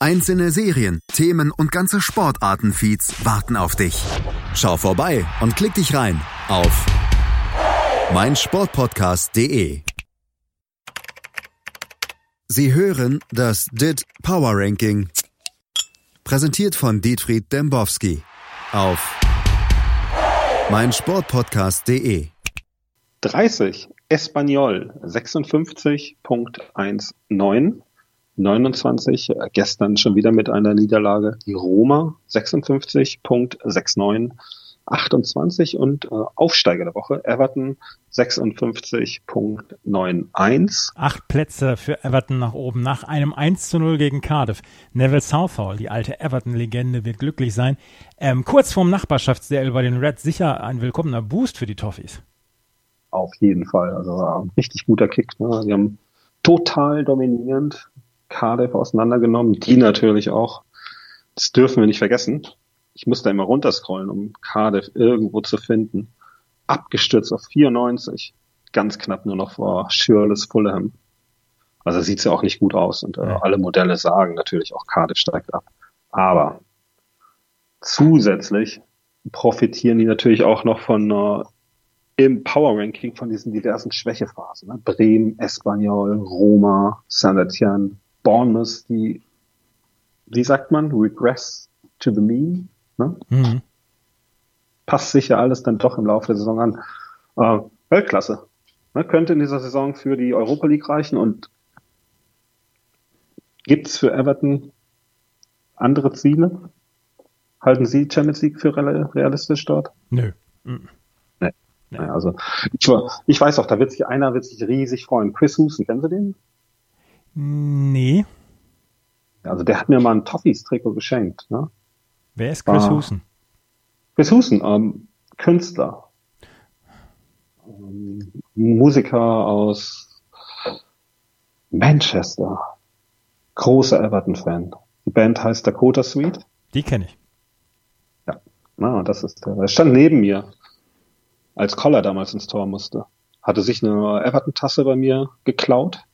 Einzelne Serien, Themen und ganze Sportartenfeeds warten auf dich. Schau vorbei und klick dich rein auf meinsportpodcast.de. Sie hören das DIT Power Ranking, präsentiert von Dietfried Dembowski auf meinsportpodcast.de. 30 Espanyol 56.19 29 gestern schon wieder mit einer Niederlage die Roma 56.69 28 und äh, Aufsteiger der Woche Everton 56.91. Acht Plätze für Everton nach oben nach einem 1 zu 0 gegen Cardiff. Neville Southall, die alte Everton-Legende, wird glücklich sein. Ähm, kurz vorm Nachbarschaftsduell bei den Reds sicher ein willkommener Boost für die Toffees. Auf jeden Fall. Also ein richtig guter Kick. Ne? Die haben total dominierend Cardiff auseinandergenommen. Die natürlich auch. Das dürfen wir nicht vergessen ich musste immer runterscrollen, um Cardiff irgendwo zu finden. Abgestürzt auf 94. Ganz knapp nur noch vor Shirless Fulham. Also sieht's ja auch nicht gut aus. Und äh, alle Modelle sagen natürlich auch, Cardiff steigt ab. Aber zusätzlich profitieren die natürlich auch noch von äh, im Power Ranking von diesen diversen Schwächephasen. Ne? Bremen, Espanyol, Roma, Saint-Etienne, Bournemouth, die, wie sagt man, regress to the mean. Ne? Mhm. Passt sich ja alles dann doch im Laufe der Saison an. Äh, Weltklasse. Ne? Könnte in dieser Saison für die Europa League reichen und gibt es für Everton andere Ziele? Halten Sie Champions League für realistisch dort? Nö. Mhm. Nee. nee. Also ich, ich, weiß auch, da wird sich einer wird sich riesig freuen. Chris Husen, kennen Sie den? Nee. Also der hat mir mal ein Toffees-Trikot geschenkt. Ne? Wer ist Chris ah. Husen? Chris Husen, ähm, Künstler. Ähm, Musiker aus Manchester. Großer Everton-Fan. Die Band heißt Dakota Suite. Die kenne ich. Ja, na, das ist der. Er stand neben mir, als Collar damals ins Tor musste. Hatte sich eine Everton-Tasse bei mir geklaut,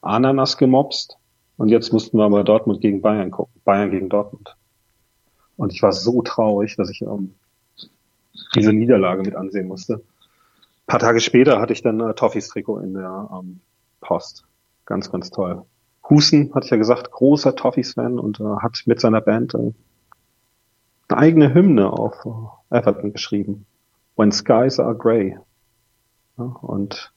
Ananas gemobst und jetzt mussten wir aber Dortmund gegen Bayern gucken. Bayern gegen Dortmund. Und ich war so traurig, dass ich ähm, diese Niederlage mit ansehen musste. Ein paar Tage später hatte ich dann äh, Toffees Trikot in der ähm, Post. Ganz, ganz toll. Husen, hatte ich ja gesagt, großer Toffees-Fan und äh, hat mit seiner Band äh, eine eigene Hymne auf äh, Everton geschrieben. When Skies Are Grey. Ja, und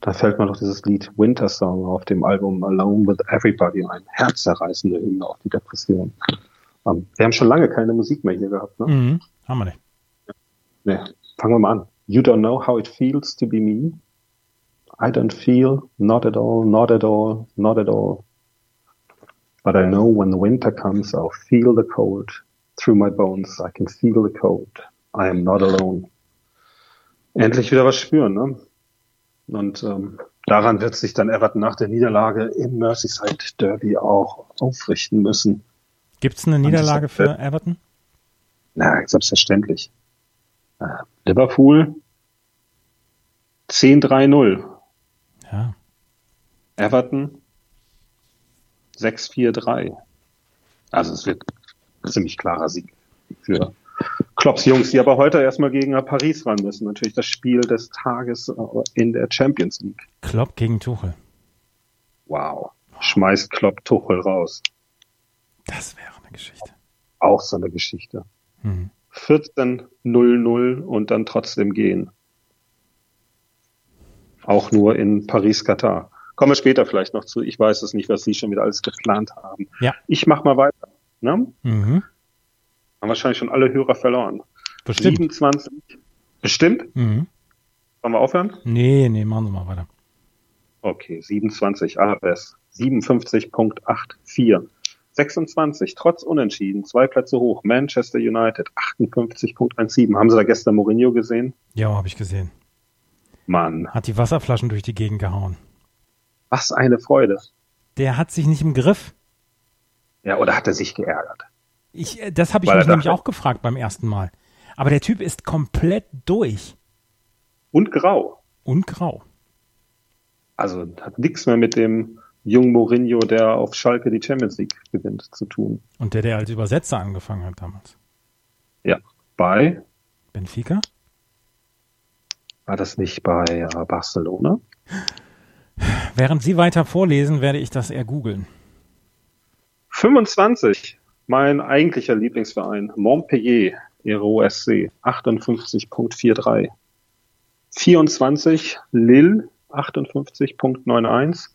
da fällt mir doch dieses Lied Winter Song auf dem Album Alone with Everybody ein. Herzerreißende Hymne auf die Depression. Um, wir haben schon lange keine Musik mehr hier gehabt, ne? Mhm, haben wir nicht. Nee. Fangen wir mal an. You don't know how it feels to be me. I don't feel, not at all, not at all, not at all. But I know when the winter comes, I'll feel the cold. Through my bones, I can feel the cold. I am not alone. Endlich wieder was spüren, ne? Und ähm, daran wird sich dann Everton nach der Niederlage im Merseyside Derby auch aufrichten müssen. Gibt es eine Niederlage für Everton? Na, selbstverständlich. Äh, Liverpool 10-3-0. Ja. Everton 6-4-3. Also es wird ein ziemlich klarer Sieg für Klopps Jungs, die aber heute erstmal gegen Paris ran müssen. Natürlich das Spiel des Tages in der Champions League. Klopp gegen Tuchel. Wow. Schmeißt Klopp Tuchel raus. Das wäre eine Geschichte. Auch so eine Geschichte. Mhm. 14-0-0 und dann trotzdem gehen. Auch nur in Paris-Katar. Kommen wir später vielleicht noch zu. Ich weiß es nicht, was Sie schon wieder alles geplant haben. Ja. Ich mach mal weiter. Ne? Mhm. Haben wahrscheinlich schon alle Hörer verloren. Bestimmt. 27. Bestimmt? Mhm. Wollen wir aufhören? Nee, nee, machen wir mal weiter. Okay, 27 ABS. 57.84. 26, trotz Unentschieden, zwei Plätze hoch. Manchester United 58.17. Haben Sie da gestern Mourinho gesehen? Ja, habe ich gesehen. Mann. Hat die Wasserflaschen durch die Gegend gehauen. Was eine Freude. Der hat sich nicht im Griff. Ja, oder hat er sich geärgert? Ich, äh, das habe ich Weil mich nämlich auch gefragt beim ersten Mal. Aber der Typ ist komplett durch. Und grau. Und grau. Also hat nichts mehr mit dem jungen Mourinho, der auf Schalke die Champions League gewinnt, zu tun. Und der, der als Übersetzer angefangen hat damals. Ja, bei Benfica? War das nicht bei äh, Barcelona? Während Sie weiter vorlesen, werde ich das eher googeln. 25, mein eigentlicher Lieblingsverein, Montpellier, Ero SC, 58.43. 24, Lille, 58.91.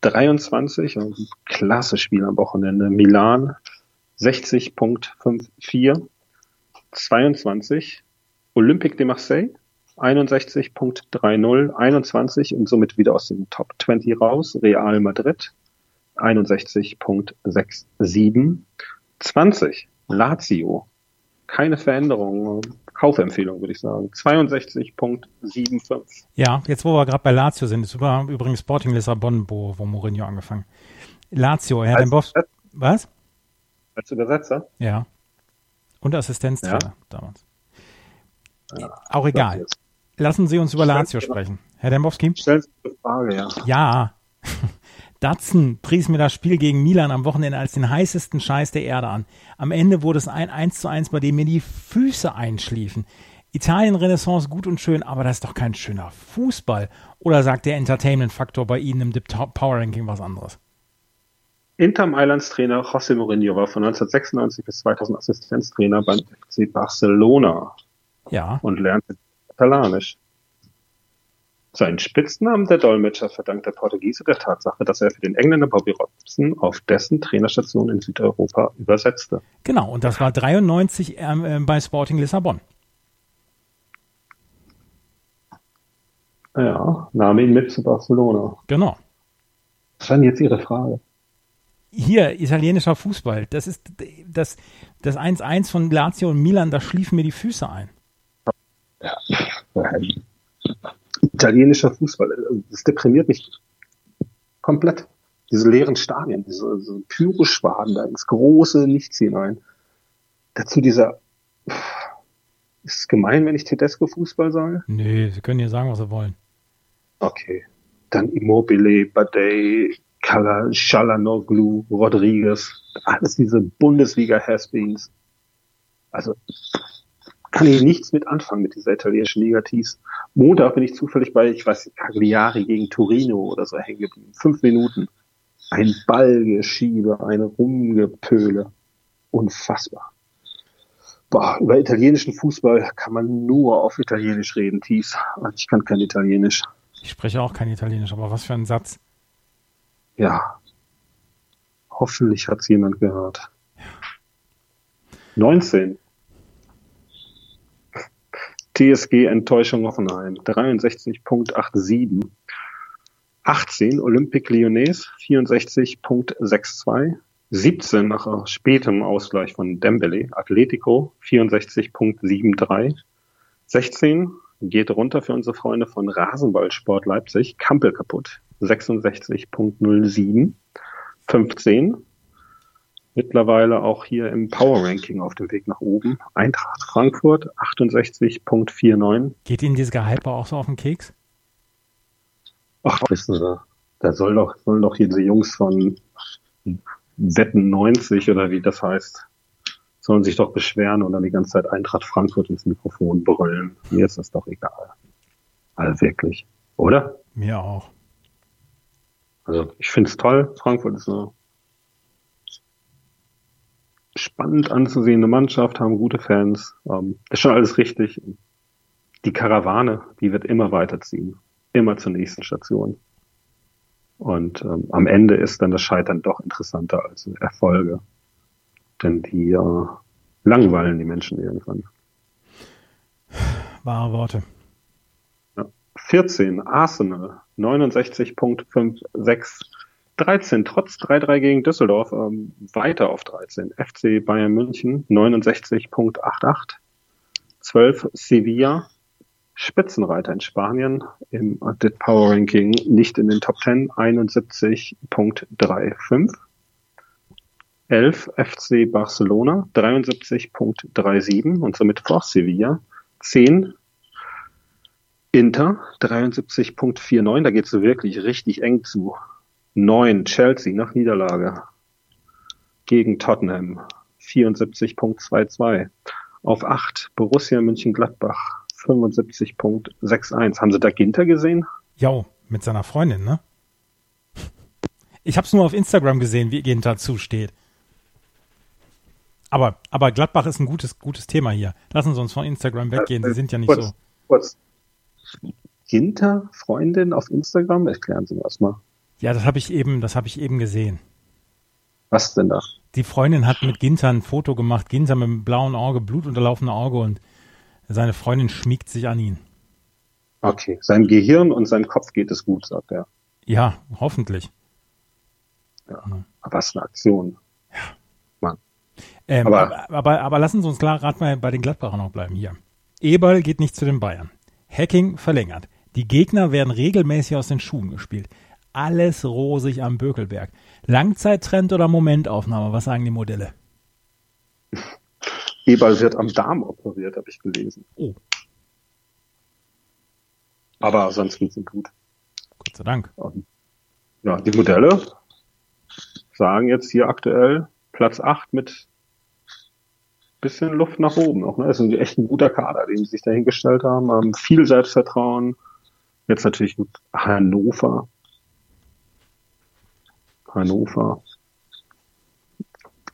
23, ein klasse Spiel am Wochenende, Milan, 60.54. 22, Olympique de Marseille, 61.30, 21 und somit wieder aus dem Top 20 raus, Real Madrid, 61.67. 20, Lazio, keine Veränderung, Kaufempfehlung würde ich sagen, 62.75. Ja, jetzt wo wir gerade bei Lazio sind, ist übrigens Sporting Lissabon, wo, wo Mourinho angefangen. Lazio, Herr Dembowski, was? Als Übersetzer? Ja. Und Assistenztrainer ja. damals. Ja, Auch egal. Lassen Sie uns über Lazio sprechen. Herr Dembowski? Stellen Sie eine Frage, ja. Ja. Datsen pries mir das Spiel gegen Milan am Wochenende als den heißesten Scheiß der Erde an. Am Ende wurde es ein 1 zu 1, bei dem mir die Füße einschliefen. Italien-Renaissance gut und schön, aber das ist doch kein schöner Fußball. Oder sagt der Entertainment-Faktor bei Ihnen im Dip Power Ranking was anderes? Inter Mailands Trainer José Mourinho war von 1996 bis 2000 Assistenztrainer beim FC Barcelona. Ja. Und lernte Katalanisch. Seinen Spitznamen der Dolmetscher verdankt der Portugiese der Tatsache, dass er für den Engländer Bobby Robson auf dessen Trainerstation in Südeuropa übersetzte. Genau, und das war 93 ähm, äh, bei Sporting Lissabon. Ja, nahm ihn mit zu Barcelona. Genau. Was war denn jetzt Ihre Frage? Hier, italienischer Fußball. Das ist das, das 1-1 von Lazio und Milan, da schliefen mir die Füße ein. Ja, italienischer Fußball, das deprimiert mich komplett. Diese leeren Stadien, diese, diese Pyroschwaden da ins große Nichts hinein. Dazu dieser, ist es gemein, wenn ich Tedesco-Fußball sage? Nee, Sie können hier sagen, was Sie wollen. Okay. Dann Immobile, Badei, Kala, Shalanoglu, Rodriguez, alles diese Bundesliga-Hasbeens. Also, kann ich nichts mit anfangen mit dieser italienischen Negativs. Montag bin ich zufällig bei, ich weiß, Cagliari gegen Torino oder so hängen geblieben. Fünf Minuten. Ein Ballgeschiebe, eine Rumgepöle. Unfassbar. Boah, über italienischen Fußball kann man nur auf Italienisch reden, Thies. Ich kann kein Italienisch. Ich spreche auch kein Italienisch, aber was für ein Satz. Ja. Hoffentlich hat's jemand gehört. 19. TSG Enttäuschung Hoffenheim 63.87. 18 Olympique Lyonnais 64.62. 17 nach spätem Ausgleich von Dembele Atletico 64.73. 16 geht runter für unsere Freunde von Rasenballsport Leipzig Kampel kaputt 66.07. 15 mittlerweile auch hier im Power Ranking auf dem Weg nach oben. Eintracht Frankfurt 68.49. Geht Ihnen dieses Gehype auch so auf den Keks? Ach, wissen Sie, da soll doch, sollen doch hier diese Jungs von Wetten 90 oder wie das heißt, sollen sich doch beschweren und dann die ganze Zeit Eintracht Frankfurt ins Mikrofon brüllen. Mir ist das doch egal. Also wirklich. Oder? Mir auch. Also ich finde es toll. Frankfurt ist eine spannend anzusehende Mannschaft, haben gute Fans. Ähm, ist schon alles richtig. Die Karawane, die wird immer weiterziehen. Immer zur nächsten Station. Und ähm, am Ende ist dann das Scheitern doch interessanter als Erfolge. Denn die äh, langweilen die Menschen irgendwann. Wahre Worte. Ja. 14, Arsenal, 69.56. 13, trotz 3-3 gegen Düsseldorf, ähm, weiter auf 13. FC Bayern München 69.88. 12 Sevilla, Spitzenreiter in Spanien im DIT Power Ranking nicht in den Top 10, 71.35. 11 FC Barcelona, 73.37 und somit vor Sevilla. 10 Inter, 73.49, da geht es wirklich richtig eng zu. 9 Chelsea nach Niederlage gegen Tottenham, 74.22. Auf 8 Borussia München-Gladbach, 75.61. Haben Sie da Ginter gesehen? Ja, mit seiner Freundin, ne? Ich habe es nur auf Instagram gesehen, wie Ginter zusteht. Aber, aber Gladbach ist ein gutes, gutes Thema hier. Lassen Sie uns von Instagram weggehen. Sie sind ja nicht kurz, so. Kurz. Ginter, Freundin auf Instagram? Erklären Sie das mal. Ja, das habe ich eben, das habe ich eben gesehen. Was denn da? Die Freundin hat mit Ginter ein Foto gemacht. Ginter mit einem blauen Auge, blutunterlaufene Auge und seine Freundin schmiegt sich an ihn. Okay, seinem Gehirn und seinem Kopf geht es gut, sagt er. Ja, hoffentlich. Ja, aber was eine Aktion. Ja. Mann. Ähm, aber, aber, aber, aber, lassen Sie uns klar gerade mal bei den Gladbachern noch bleiben hier. Eberl geht nicht zu den Bayern. Hacking verlängert. Die Gegner werden regelmäßig aus den Schuhen gespielt. Alles rosig am Bökelberg. Langzeittrend oder Momentaufnahme? Was sagen die Modelle? Eberl wird am Darm operiert, habe ich gelesen. Oh. Aber sonst geht's ihm gut. Gott sei Dank. Ja, die Modelle sagen jetzt hier aktuell Platz 8 mit bisschen Luft nach oben noch. Ne? Das ist ein echt ein guter Kader, den sie sich dahingestellt haben. haben viel Selbstvertrauen. Jetzt natürlich gut Hannover. Hannover.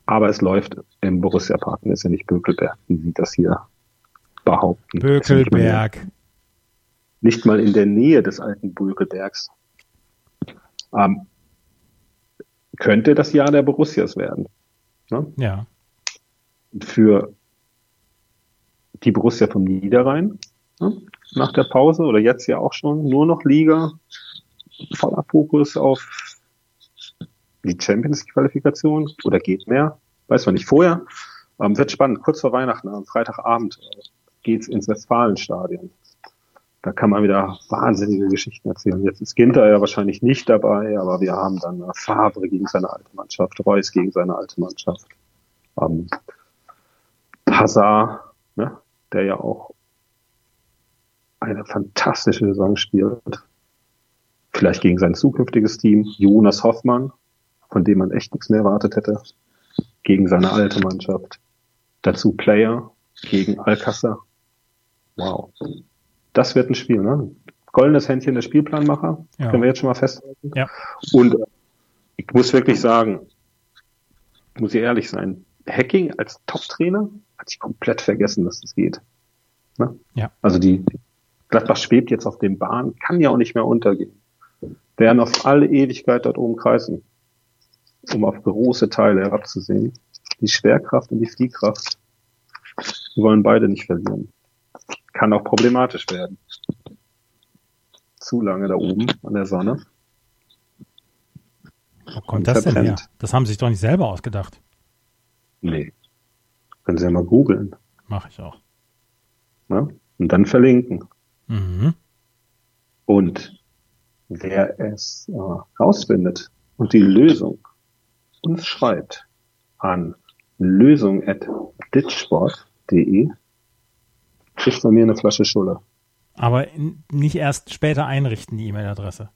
Aber es läuft im Borussia Park. Ist ja nicht Bökelberg, wie sie das hier behaupten. Bökelberg. Nicht, nicht mal in der Nähe des alten Bökelbergs. Ähm, könnte das Jahr der Borussias werden. Ne? Ja. Für die Borussia vom Niederrhein ne? nach der Pause oder jetzt ja auch schon nur noch Liga, voller Fokus auf die Champions Qualifikation oder geht mehr, weiß man nicht vorher. Ähm, wird spannend, kurz vor Weihnachten, am Freitagabend äh, geht's ins Westfalenstadion. Da kann man wieder wahnsinnige Geschichten erzählen. Jetzt ist Ginter ja wahrscheinlich nicht dabei, aber wir haben dann äh, Favre gegen seine alte Mannschaft, Reus gegen seine alte Mannschaft. Ähm, Hazard, ne, der ja auch eine fantastische Saison spielt. Vielleicht gegen sein zukünftiges Team. Jonas Hoffmann, von dem man echt nichts mehr erwartet hätte, gegen seine alte Mannschaft. Dazu Player gegen Alcázar. Wow. Das wird ein Spiel, ne? Goldenes Händchen der Spielplanmacher, ja. können wir jetzt schon mal festhalten. Ja. Und äh, ich muss wirklich sagen, muss ich ehrlich sein, Hacking als Top-Trainer hatte ich komplett vergessen, dass das geht. Ne? Ja. Also die Gladbach schwebt jetzt auf den Bahnen, kann ja auch nicht mehr untergehen. Werden auf alle Ewigkeit dort oben kreisen um auf große Teile herabzusehen. Die Schwerkraft und die Fliehkraft die wollen beide nicht verlieren. Kann auch problematisch werden. Zu lange da oben an der Sonne. Wo kommt das denn her? Das haben sie sich doch nicht selber ausgedacht. Nee. Können Sie ja mal googeln. Mache ich auch. Ja? Und dann verlinken. Mhm. Und wer es äh, rausfindet und die Lösung uns schreibt an lösung.ditsport.de, kriegt von mir eine Flasche Schulle. Aber nicht erst später einrichten, die E-Mail-Adresse.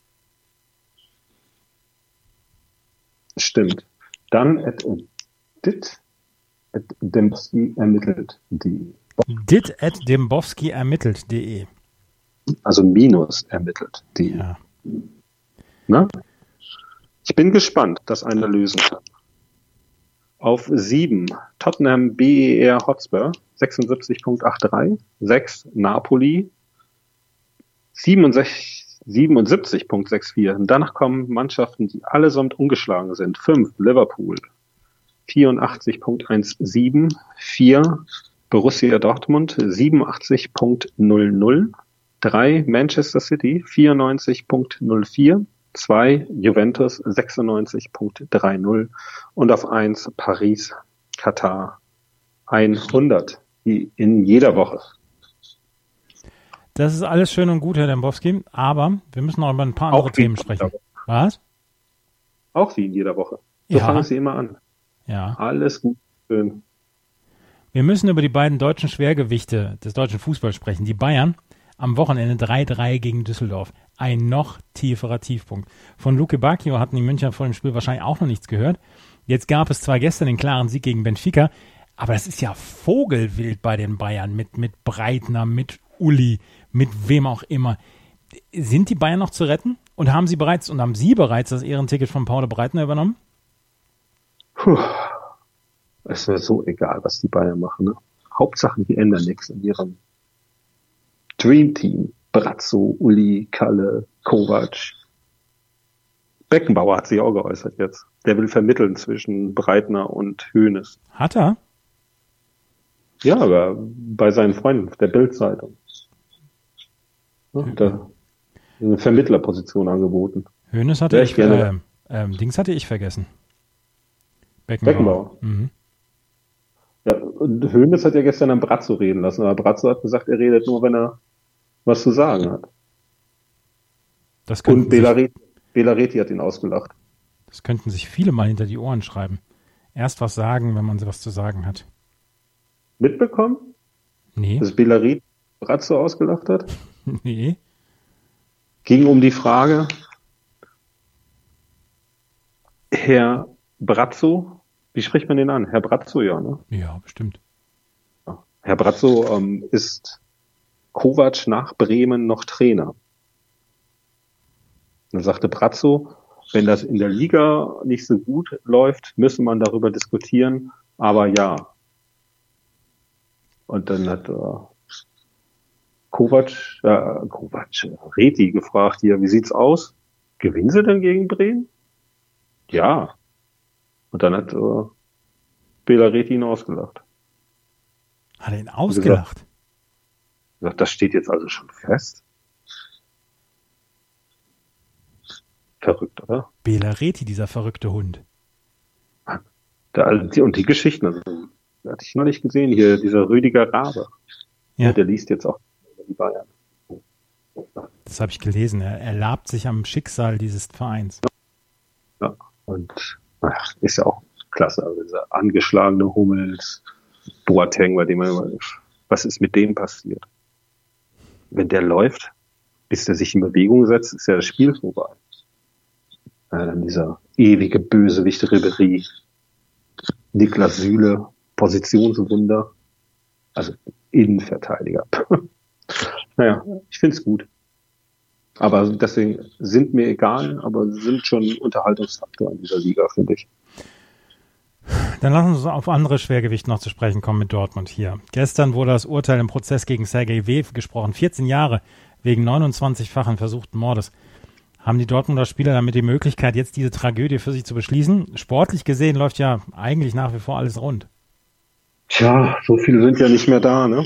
Stimmt. Dann at dit at dembowski ermittelt.de. Dit at dembowski ermittelt.de. Also minus ermittelt.de. Ja. Na? Ich bin gespannt, das eine lösen kann. Auf sieben Tottenham BER Hotspur 76.83, 6 Napoli 77.64. Danach kommen Mannschaften, die allesamt ungeschlagen sind. 5 Liverpool 84.17, 4 Borussia Dortmund 87.00, 3 Manchester City 94.04, 2 Juventus 96.30 und auf 1 Paris Katar 100, wie in jeder Woche. Das ist alles schön und gut, Herr Dembowski, aber wir müssen noch über ein paar andere Themen sprechen. Was? Auch wie in jeder Woche. So ja. fangen Sie immer an. Ja. Alles gut, schön. Wir müssen über die beiden deutschen Schwergewichte des deutschen Fußballs sprechen. Die Bayern am Wochenende 3-3 gegen Düsseldorf. Ein noch tieferer Tiefpunkt. Von Luke Bacchio hatten die Münchner vor dem Spiel wahrscheinlich auch noch nichts gehört. Jetzt gab es zwar gestern den klaren Sieg gegen Benfica, aber das ist ja Vogelwild bei den Bayern mit, mit Breitner, mit Uli, mit wem auch immer. Sind die Bayern noch zu retten? Und haben sie bereits und haben Sie bereits das Ehrenticket von Paul Breitner übernommen? Puh. Es wäre so egal, was die Bayern machen. Ne? Hauptsache, die ändern nichts in ihrem Dream Team. Brazzo, Uli, Kalle, Kovac. Beckenbauer hat sich auch geäußert jetzt. Der will vermitteln zwischen Breitner und Höhnes. Hat er? Ja, aber bei seinen Freunden der Bildzeitung. Ja, da eine Vermittlerposition angeboten. Hönes hatte ich, äh, äh, Dings hatte ich vergessen. Beckenbauer. Beckenbauer. Mhm. Ja, und Hönes hat ja gestern am Brazzo reden lassen, aber Brazzo hat gesagt, er redet nur, wenn er was zu sagen hat. Das und Belareti, Belareti hat ihn ausgelacht. Das könnten sich viele mal hinter die Ohren schreiben. Erst was sagen, wenn man was zu sagen hat. Mitbekommen? Nee. Dass Belareti Brazzo ausgelacht hat? nee. Ging um die Frage, Herr Brazzo, wie spricht man den an? Herr Brazzo, ja, ne? Ja, bestimmt. Herr Brazzo ähm, ist Kovac nach Bremen noch Trainer. Dann sagte Brazzo, wenn das in der Liga nicht so gut läuft, müsse man darüber diskutieren, aber ja. Und dann hat äh, Kovac, äh, Kovac, Reti gefragt hier, wie sieht's aus? Gewinnen sie denn gegen Bremen? Ja. Und dann hat äh, Bela Reti ihn ausgelacht. Hat er ihn ausgelacht? Gesagt, das steht jetzt also schon fest. Verrückt, oder? Bela Reti, dieser verrückte Hund. Da, und die Geschichten, also, hatte ich noch nicht gesehen, hier dieser Rüdiger Rabe. Ja. ja der liest jetzt auch die Bayern. Das habe ich gelesen. Er, er labt sich am Schicksal dieses Vereins. Ja, und ach, ist ja auch klasse. Also dieser angeschlagene Hummels, Boateng, bei dem man immer, was ist mit dem passiert? Wenn der läuft, bis der sich in Bewegung setzt, ist ja das Spiel vorbei. Ja, dann dieser ewige Bösewicht Ribery, Niklas Süle, Positionswunder, also Innenverteidiger. Naja, ich finde es gut. Aber deswegen sind mir egal, aber sind schon Unterhaltungsfaktor in dieser Liga, finde ich. Dann lassen wir uns auf andere Schwergewichte noch zu sprechen kommen mit Dortmund hier. Gestern wurde das Urteil im Prozess gegen Sergei W. gesprochen. 14 Jahre wegen 29-fachen versuchten Mordes. Haben die Dortmunder Spieler damit die Möglichkeit, jetzt diese Tragödie für sich zu beschließen? Sportlich gesehen läuft ja eigentlich nach wie vor alles rund. Tja, so viele sind ja nicht mehr da, ne?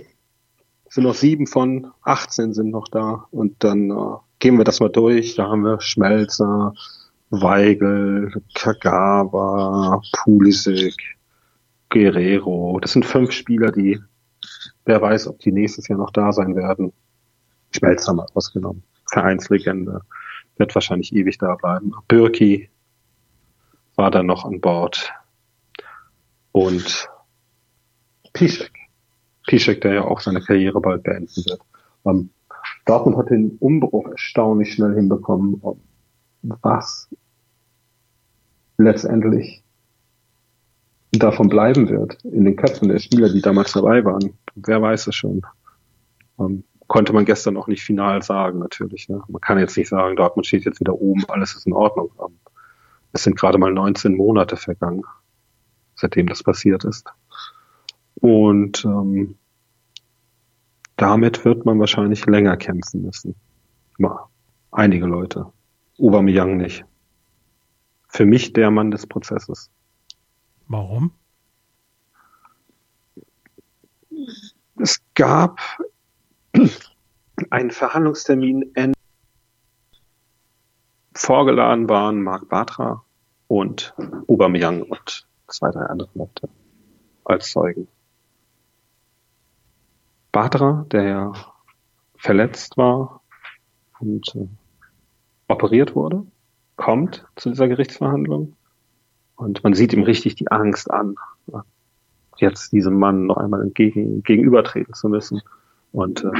sind noch sieben von 18 sind noch da. Und dann äh, gehen wir das mal durch. Da haben wir Schmelzer, Weigel, Kagawa, Pulisic, Guerrero. Das sind fünf Spieler, die, wer weiß, ob die nächstes Jahr noch da sein werden. Schmelzer mal ausgenommen. Vereinslegende. Wird wahrscheinlich ewig da bleiben. Birki war dann noch an Bord. Und Piszek. Piszek, der ja auch seine Karriere bald beenden wird. Ähm, Dortmund hat den Umbruch erstaunlich schnell hinbekommen. Was letztendlich davon bleiben wird in den Köpfen der Spieler, die damals dabei waren, wer weiß es schon. Ähm, konnte man gestern auch nicht final sagen, natürlich. Ne? Man kann jetzt nicht sagen, Dortmund steht jetzt wieder oben, alles ist in Ordnung. Ähm, es sind gerade mal 19 Monate vergangen, seitdem das passiert ist. Und ähm, damit wird man wahrscheinlich länger kämpfen müssen. Mal einige Leute. Aubameyang nicht. Für mich der Mann des Prozesses. Warum? Es gab einen Verhandlungstermin Vorgeladen waren Marc Bartra und Aubameyang und zwei, drei andere Leute als Zeugen. Bartra, der ja verletzt war und äh, operiert wurde, kommt zu dieser Gerichtsverhandlung und man sieht ihm richtig die Angst an, jetzt diesem Mann noch einmal entgegen, gegenübertreten zu müssen. Und äh,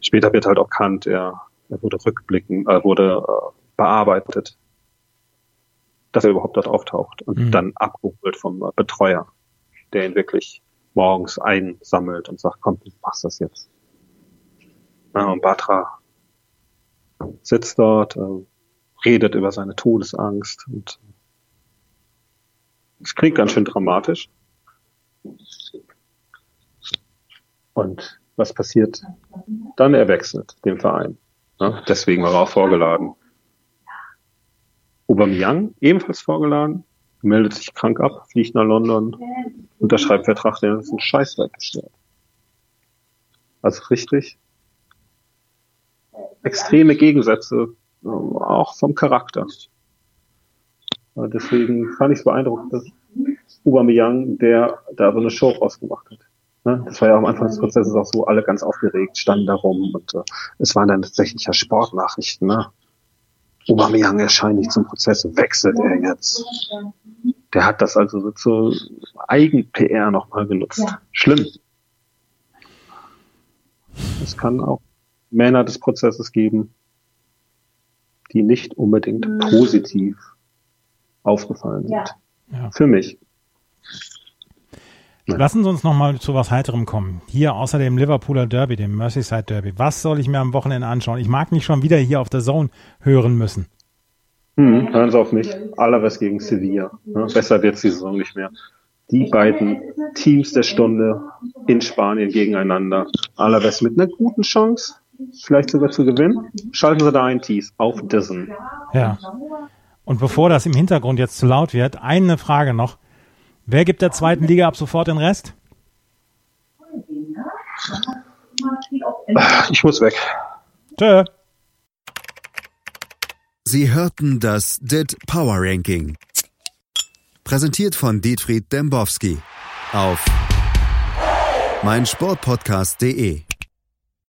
später wird halt auch Kant, er, er wurde rückblicken, äh, wurde äh, bearbeitet, dass er überhaupt dort auftaucht und mhm. dann abgeholt vom äh, Betreuer, der ihn wirklich morgens einsammelt und sagt, komm, du machst das jetzt. Ja, und Batra sitzt dort, äh, redet über seine Todesangst und es klingt ganz schön dramatisch. Und was passiert? Dann er wechselt den Verein. Ja, deswegen war er auch vorgeladen. Aubameyang ebenfalls vorgeladen, meldet sich krank ab, fliegt nach London, unterschreibt Vertrag, der ist ein Scheißwerk gestellt. Also richtig extreme Gegensätze, auch vom Charakter. Deswegen fand ich es beeindruckend, dass Aubameyang, der da so eine Show rausgemacht hat. Ne? Das war ja am Anfang des Prozesses auch so, alle ganz aufgeregt, standen da rum und äh, es waren dann tatsächlich ja Sportnachrichten. Ne? Aubameyang erscheint nicht zum Prozess, wechselt er jetzt. Der hat das also so zur Eigen-PR nochmal genutzt. Schlimm. Es kann auch Männer des Prozesses geben, die nicht unbedingt mhm. positiv aufgefallen sind. Ja. Für mich. Lassen Sie uns noch mal zu was Heiterem kommen. Hier außer dem Liverpooler Derby, dem Merseyside Derby. Was soll ich mir am Wochenende anschauen? Ich mag nicht schon wieder hier auf der Zone hören müssen. Hm, hören Sie auf mich. Alaves gegen Sevilla. Ja, besser wird die Saison nicht mehr. Die beiden Teams der Stunde in Spanien gegeneinander. Alaves mit einer guten Chance, vielleicht sogar zu gewinnen. Schalten Sie da ein Tees auf Dissen. Ja. Und bevor das im Hintergrund jetzt zu laut wird, eine Frage noch. Wer gibt der zweiten Liga ab sofort den Rest? Ich muss weg. Tschö. Sie hörten das DIT Power Ranking. Präsentiert von Dietfried Dembowski auf meinsportpodcast.de.